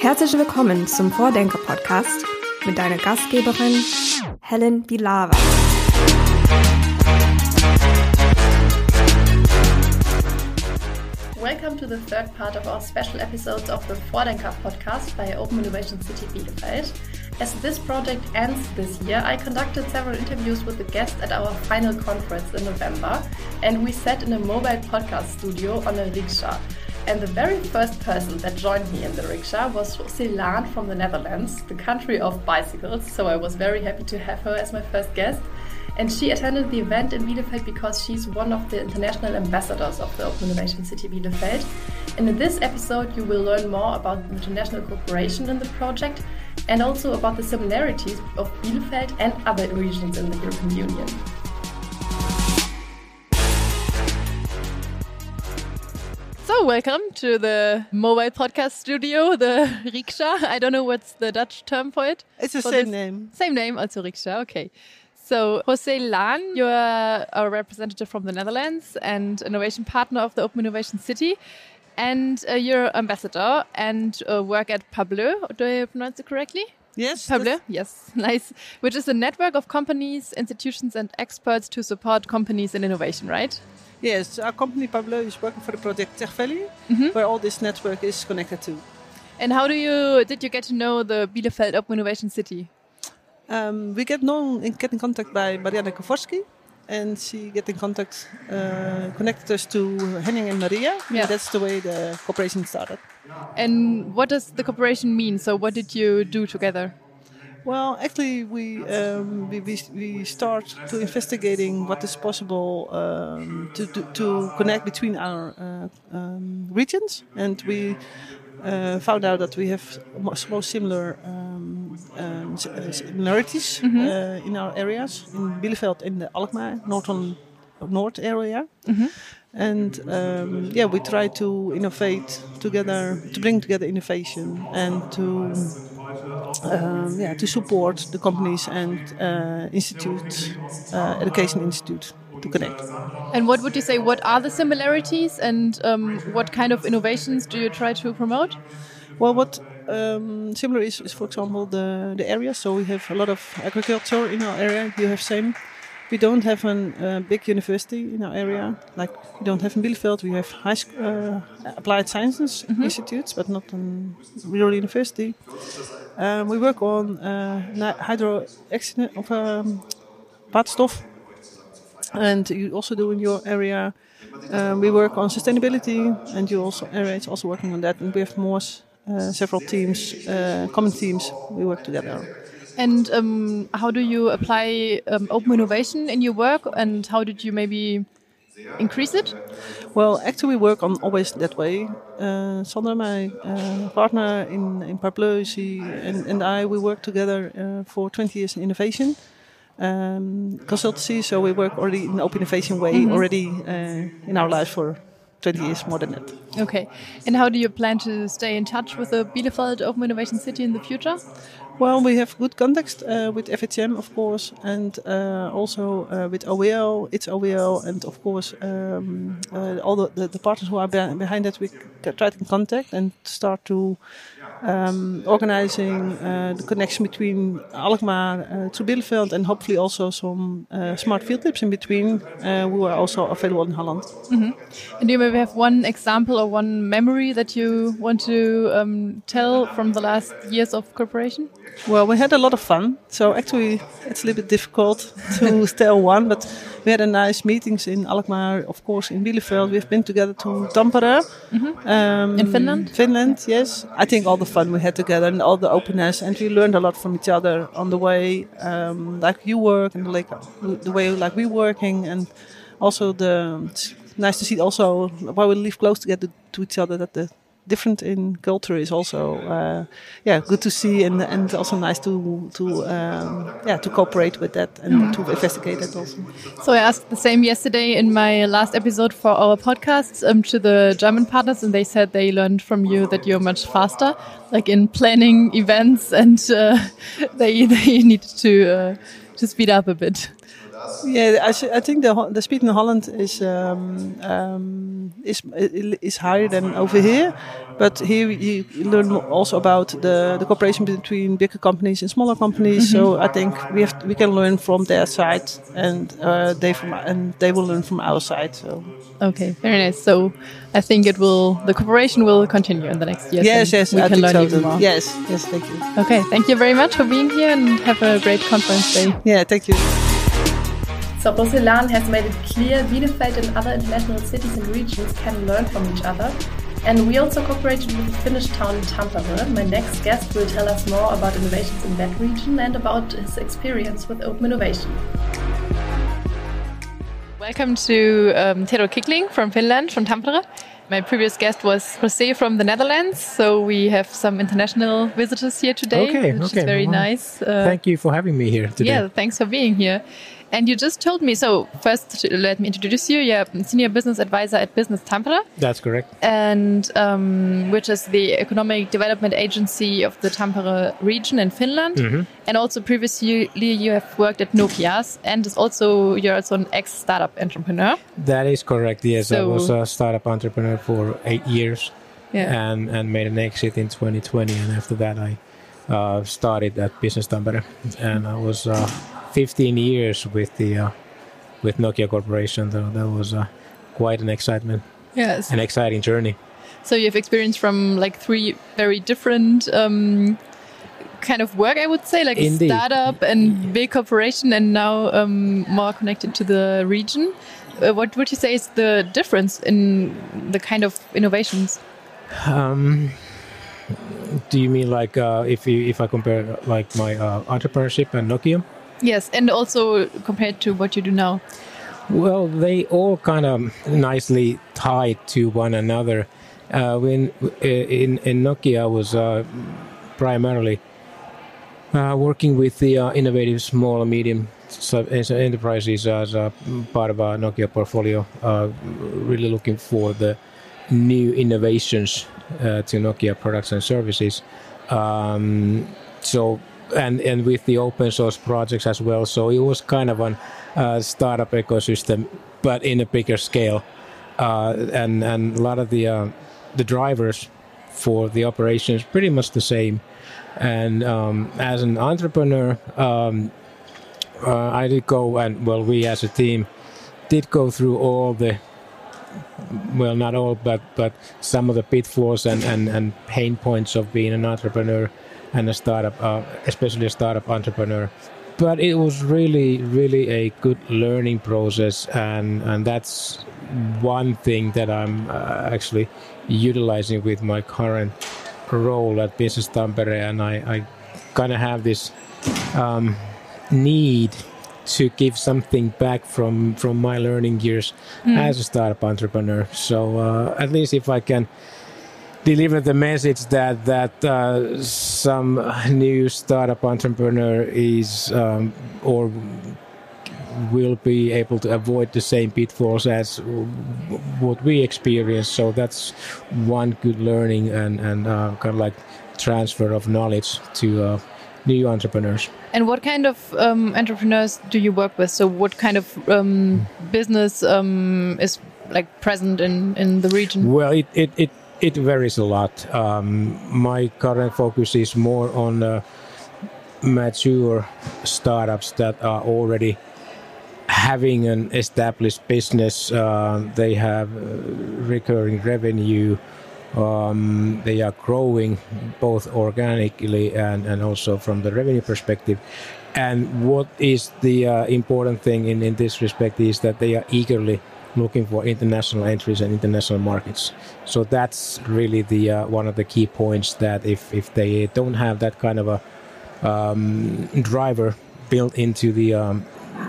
Herzlich willkommen zum Vordenker-Podcast mit deiner Gastgeberin Helen Bilava. Welcome to the third part of our special episodes of the Vordenker podcast by Open Innovation City Bielefeld. As this project ends this year, I conducted several interviews with the guests at our final conference in November, and we sat in a mobile podcast studio on a rickshaw. And the very first person that joined me in the rickshaw was José Laan from the Netherlands, the country of bicycles. So I was very happy to have her as my first guest. And she attended the event in Bielefeld because she's one of the international ambassadors of the Open Innovation City Bielefeld. And in this episode, you will learn more about international cooperation in the project and also about the similarities of Bielefeld and other regions in the European Union. So, welcome to the mobile podcast studio, the Rikscha. I don't know what's the Dutch term for it. It's the for same name. Same name, also Rikscha. Okay. So, José Laan, you're a representative from the Netherlands and innovation partner of the Open Innovation City. And uh, you're ambassador and uh, work at Pablo. Do I pronounce it correctly? Yes. Pablo, yes, nice. Which is a network of companies, institutions, and experts to support companies in innovation, right? Yes. Our company Pablo is working for the project TechValley, Mm-hmm. where all this network is connected to. And how do you did you get to know the Bielefeld Open Innovation City? Um, we get known and get in contact by Marianne Koforski, and she get in contact, uh, connected us to Henning and Maria. Yeah. And that's the way the cooperation started. And what does the cooperation mean? So what did you do together? Well, actually, we um, we, we start to investigating what is possible um, to, to to connect between our uh, um, regions, and we uh, found out that we have most, similar um, um, uh, similarities uh, in our areas in Bielefeld and the Alkmaar northern north area. And um, yeah, we try to innovate together, to bring together innovation, and to um, yeah, to support the companies and uh, institutes, uh, education institutes to connect. And what would you say? What are the similarities, and um, what kind of innovations do you try to promote? Well, what um, similar is, is, for example, the, the area. So we have a lot of agriculture in our area. You have same. We don't have a uh, big university in our area. Like we don't have in Bielefeld. We have high sc- uh, applied sciences institutes, but not a real university. Um, we work on uh, hydro accident of um, waterstof, and you also do in your area. Um, we work on sustainability, and you also area is also working on that. And we have more uh, several teams, uh, common teams. We work together. And um, how do you apply um, open innovation in your work? And how did you maybe increase it? Well, actually, we work on always that way. Uh, Sandra, my uh, partner in in Pablo, she and, and I, we work together uh, for 20 years in innovation um, consultancy. So we work already in open innovation way already uh, in our life for 20 years more than that. Okay. And how do you plan to stay in touch with the Bielefeld Open Innovation City in the future? Well, we have good context uh, with FHM, of course, and uh, also uh, with OWL, it's OWL, and of course um, uh, all the, the, the partners who are be- behind that. We try to contact and start to um, organizing uh, the connection between Alkmaar uh, to Bielefeld, and hopefully also some uh, smart field trips in between, uh, who are also available in Holland. And do you maybe have one example or one memory that you want to um, tell from the last years of cooperation? Well, we had a lot of fun. So actually, it's a little bit difficult to tell one, but we had a nice meetings in Alkmaar, of course, in Bielefeld. We've been together to Tampere. Um, In Finland? Finland, yes. I think all the fun we had together and all the openness, and we learned a lot from each other on the way, um, like you work and like the way like we working, and also the it's nice to see also why we live close together to each other that the different in culture is also uh, yeah good to see and and also nice to to um, yeah to cooperate with that and to investigate that also. So I asked the same yesterday in my last episode for our podcast um, to the German partners, and they said they learned from you that you're much faster, like in planning events, and uh, they they needed to uh, to speed up a bit. Yeah, I, I think the the speed in Holland is um, um, is is higher than over here, but here you learn also about the, the cooperation between bigger companies and smaller companies. Mm -hmm. So I think we have we can learn from their side, and uh, they from and they will learn from our side. So okay, very nice. So I think it will the cooperation will continue in the next years. Yes, yes, we I can learn so even more. Yes, yes, thank you. Okay, thank you very much for being here, and have a great conference day. Yeah, thank you. So José Laan has made it clear Bielefeld and other international cities and regions can learn from each other. And we also cooperated with the Finnish town Tampere. My next guest will tell us more about innovations in that region and about his experience with open innovation. Welcome to um, Tero Kyckling from Finland, from Tampere. My previous guest was José from the Netherlands, so we have some international visitors here today, okay, which okay. is very well, nice. Uh, thank you for having me here today. Yeah, thanks for being here. And you just told me, so first let me introduce you. You're Senior Business Advisor at Business Tampere. That's correct. And um, which is the economic development agency of the Tampere region in Finland. Mm -hmm. And also previously you have worked at Nokia's and is also you're also an ex-startup entrepreneur. That is correct. Yes, so, I was a startup entrepreneur for eight years. Yeah. And, and made an exit in 2020. And after that, I uh, started at Business Tampere. And I was uh, 15 years with the uh, with Nokia Corporation. Though that was uh, quite an excitement. Yes, an exciting journey. So you have experience from like three very different um, kind of work, I would say, like Indeed. startup and big corporation, and now um, more connected to the region. Uh, what would you say is the difference in the kind of innovations? Um, do you mean like uh, if you if I compare like my uh, entrepreneurship and Nokia? Yes, and also compared to what you do now. Well, they all kind of nicely tied to one another. Uh, when in in Nokia, I was uh, primarily uh, working with the uh, innovative small and medium enterprises as part of our Nokia portfolio, uh, really looking for the new innovations uh, to Nokia products and services. Um, so and and with the open source projects as well. So it was kind of a uh, startup ecosystem, but in a bigger scale. Uh, and and a lot of the uh, the drivers for the operation is pretty much the same. And um, as an entrepreneur, um, uh, I did go and well, we as a team did go through all the well, not all, but but some of the pitfalls and, and, and pain points of being an entrepreneur and a startup, uh, especially a startup entrepreneur. But it was really, really a good learning process, and and that's one thing that I'm uh, actually utilizing with my current role at Business Tampere, and I, I kind of have this um, need to give something back from from my learning years mm. as a startup entrepreneur. So uh, at least if I can deliver the message that that uh, some new startup entrepreneur is um, or will be able to avoid the same pitfalls as what we experience. So that's one good learning and and uh, kind of like transfer of knowledge to uh, new entrepreneurs. And what kind of um, entrepreneurs do you work with? So what kind of um, business um, is like present in in the region? Well, it it, it it varies a lot. Um, my current focus is more on uh, mature startups that are already having an established business. Uh, they have uh, recurring revenue. Um, they are growing both organically and, and also from the revenue perspective. And what is the uh, important thing in, in this respect is that they are eagerly looking for international entries and international markets. So that's really the uh, one of the key points that if, if they don't have that kind of a um, driver built into the um,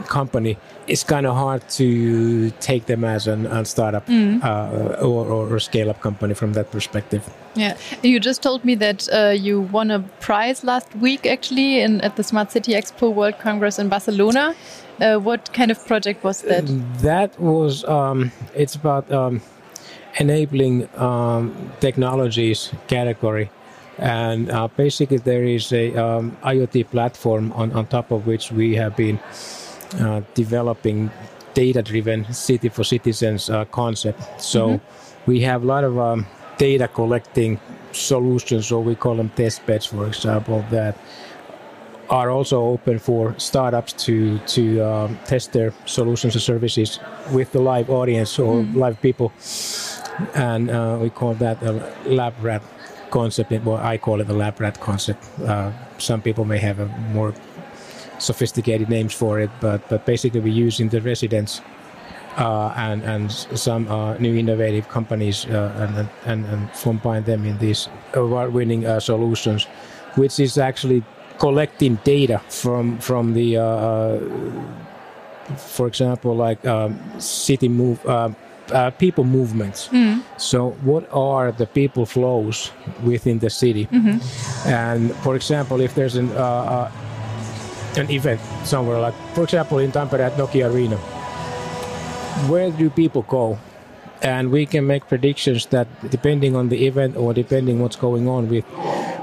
company, it's kind of hard to take them as an, a startup mm. uh, or, or, or scale up company from that perspective. Yeah, you just told me that uh, you won a prize last week actually in, at the Smart City Expo World Congress in Barcelona. Uh, what kind of project was that? That was um, it's about um, enabling um, technologies category, and uh, basically there is a um, IoT platform on, on top of which we have been uh, developing data-driven city for citizens uh, concept. So mm-hmm. we have a lot of um, data collecting solutions, or we call them test beds, for example, that are also open for startups to to um, test their solutions and services with the live audience or mm. live people, and uh, we call that a lab rat concept. Well, I call it a lab rat concept. Uh, some people may have a more sophisticated names for it, but but basically we're using the residents uh, and and some uh, new innovative companies uh, and, and and combine them in these award-winning uh, solutions, which is actually collecting data from from the uh, uh, for example like um, city move uh, uh, people movements mm. so what are the people flows within the city mm-hmm. and for example if there's an uh, uh, an event somewhere like for example in Tampere at Nokia Arena where do people go and we can make predictions that depending on the event or depending what's going on with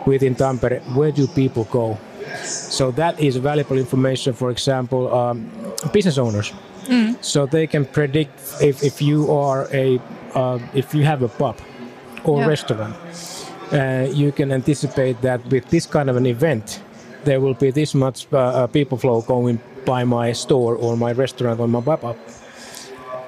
within Tampere, where do people go? So that is valuable information, for example, um, business owners. Mm. So they can predict if, if you are a uh, if you have a pub or yeah. restaurant, uh, you can anticipate that with this kind of an event, there will be this much uh, uh people flow going by my store or my restaurant or my pub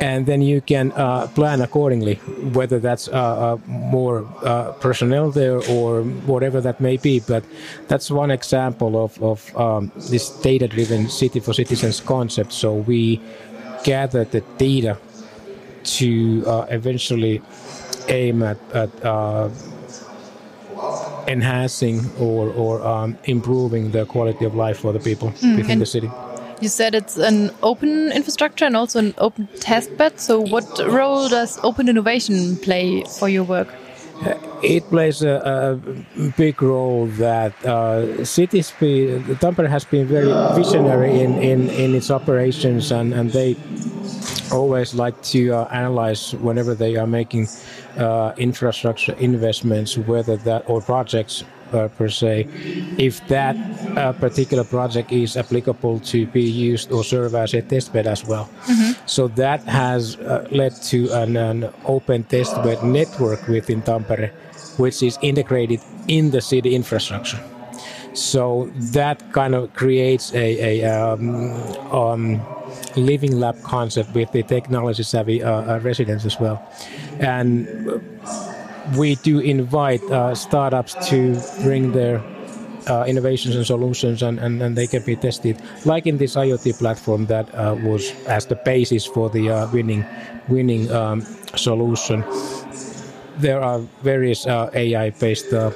and then you can uh, plan accordingly, whether that's uh, uh, more uh, personnel there or whatever that may be. But that's one example of, of um, this data driven city for citizens concept. So we gather the data to uh, eventually aim at, at enhancing or, or um, improving the quality of life for the people mm, within the city. You said it's an open infrastructure and also an open test bed. So, what role does open innovation play for your work? Uh, it plays a, a big role that uh, cities, Tampere has been very visionary in, in, in its operations and, and they always like to uh, analyze whenever they are making uh, infrastructure investments, whether that or projects uh, per se, if that uh, particular project is applicable to be used or serve as a testbed as well. Mm-hmm. So that has uh, led to an, an, open testbed network within Tampere, which is integrated in the city infrastructure. So that kind of creates a, a um, um, living lab concept with the technology savvy uh, uh, residents as well. And we do invite uh, startups to bring their uh, innovations and solutions and, and, and, they can be tested like in this IoT platform that uh, was as the basis for the uh, winning winning um, solution there are various uh, AI based uh,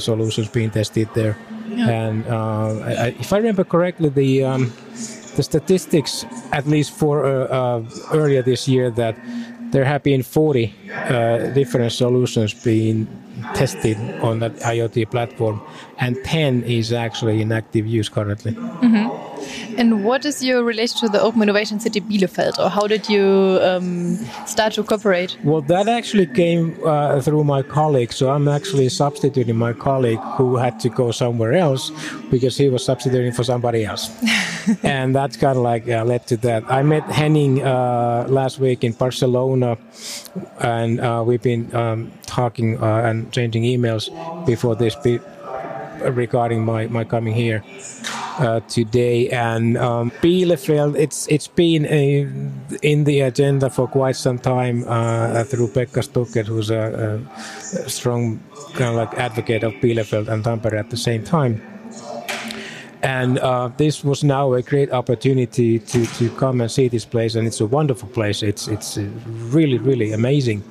solutions being tested there yeah. and I, if I remember correctly the um, the statistics at least for earlier this year that there have been 40 uh, different solutions being tested on that IoT platform, and 10 is actually in active use currently. Mm-hmm. And what is your relation to the Open Innovation City Bielefeld, or how did you um, start to cooperate? Well, that actually came uh, through my colleague. So I'm actually substituting my colleague who had to go somewhere else because he was substituting for somebody else. and that's kind of like uh, led to that. I met Henning uh, last week in Barcelona, and uh, we've been um, talking uh, and changing emails before this be- regarding my, my coming here uh, today. And um, Bielefeld, it's it's been a, in the agenda for quite some time uh, through Pekka Stuckert, who's a, a, strong kind of like advocate of Bielefeld and Tampere at the same time. And uh, this was now a great opportunity to, to come and see this place, and it's a wonderful place. It's it's really really amazing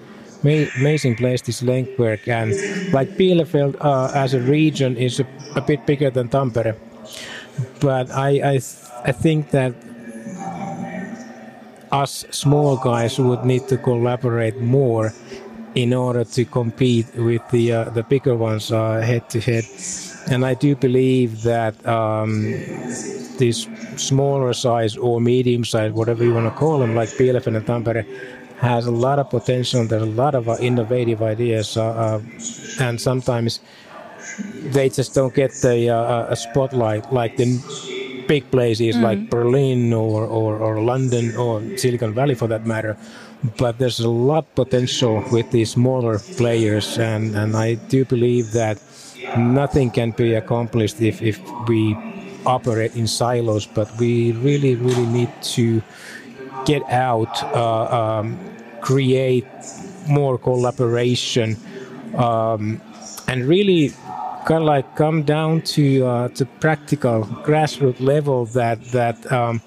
amazing place, this Lenkwerk. And like Bielefeld uh, as a region is a, a, bit bigger than Tampere but I I, I think that us small guys would need to collaborate more in order to compete with the uh, the bigger ones uh, head to head. And I do believe that um, this smaller size or medium size, whatever you want to call them, like Bielefeld and Tampere, has a lot of potential. There's a lot of uh, innovative ideas, uh, uh, and sometimes they just don't get the uh, a spotlight like the big places mm. like Berlin or, or, or London or Silicon Valley for that matter. But there's a lot potential with these smaller players, and, and I do believe that nothing can be accomplished if, if we operate in silos. But we really, really need to get out, uh, um, create more collaboration, um, and really kind of like come down to uh, to practical grassroots level that that um,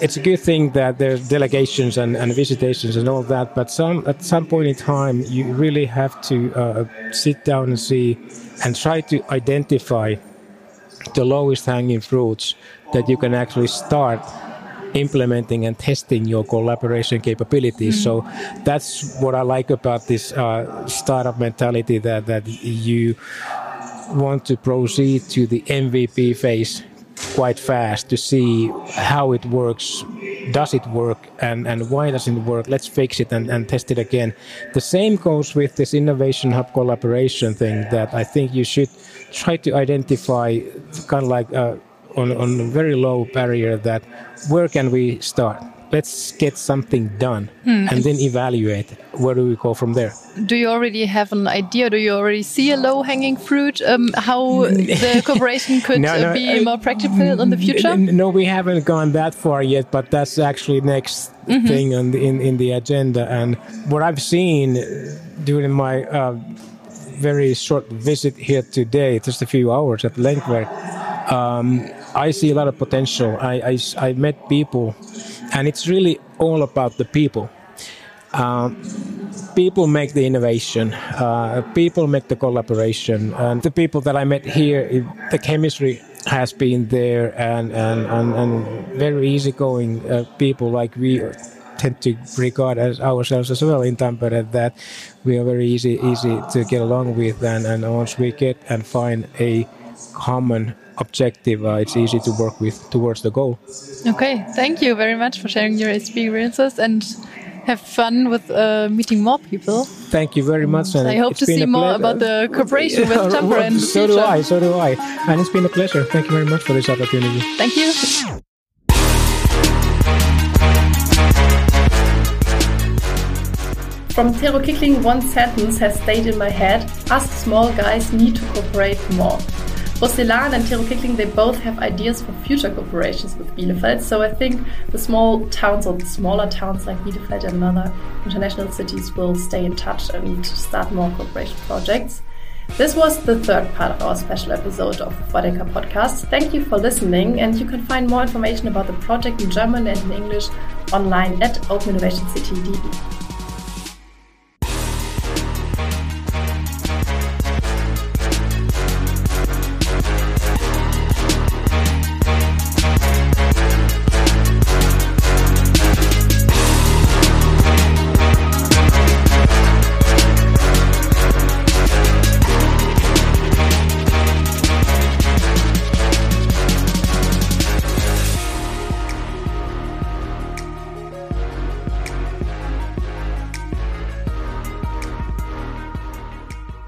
it's a good thing that there's delegations and, and visitations and all that but some at some point in time you really have to uh, sit down and see and try to identify the lowest hanging fruits that you can actually start implementing and testing your collaboration capabilities. Mm. So that's what I like about this uh, startup mentality that that you want to proceed to the MVP phase quite fast to see how it works does it work and, and why doesn't it work let's fix it and, and test it again the same goes with this innovation hub collaboration thing that i think you should try to identify kind of like uh, on, on a very low barrier that where can we start? Let's get something done hmm. and then evaluate. Where do we go from there? Do you already have an idea? Do you already see a low hanging fruit um, how the cooperation could no, no, be uh, more practical in the future? no we haven't gone that far yet but that's actually next mm -hmm. thing on the, in, in the agenda. And what i've seen during my uh, very short visit here today just a few hours at Lenkwerk um, I see a lot of potential. I, I, I met people and it's really all about the people. Um, people make the innovation, uh, people make the collaboration, and the people that I met here, it, the chemistry has been there, and and and, and very easygoing uh, people like we tend to regard as ourselves as well in Tampere that we are very easy easy to get along with, and and once we get and find a common objective, uh, it's easy to work with towards the goal. Okay, thank you very much for sharing your experiences and have fun with uh, meeting more people. Thank you very much. And I hope to see more about the cooperation with Tampere and So do I, so do I. And it's been a pleasure. Thank you very much for this opportunity. Thank you. From Tero Kyckling, one sentence has stayed in my head Us small guys need to cooperate more. José Laan and Tero Kyckling, they both have ideas for future cooperations with Bielefeld. So I think the small towns or smaller towns like Bielefeld and other international cities will stay in touch and start more cooperation projects. This was the third part of our special episode of Vordenker podcast. Thank you for listening, and you can find more information about the project in German and in English online at Open Innovation City DE.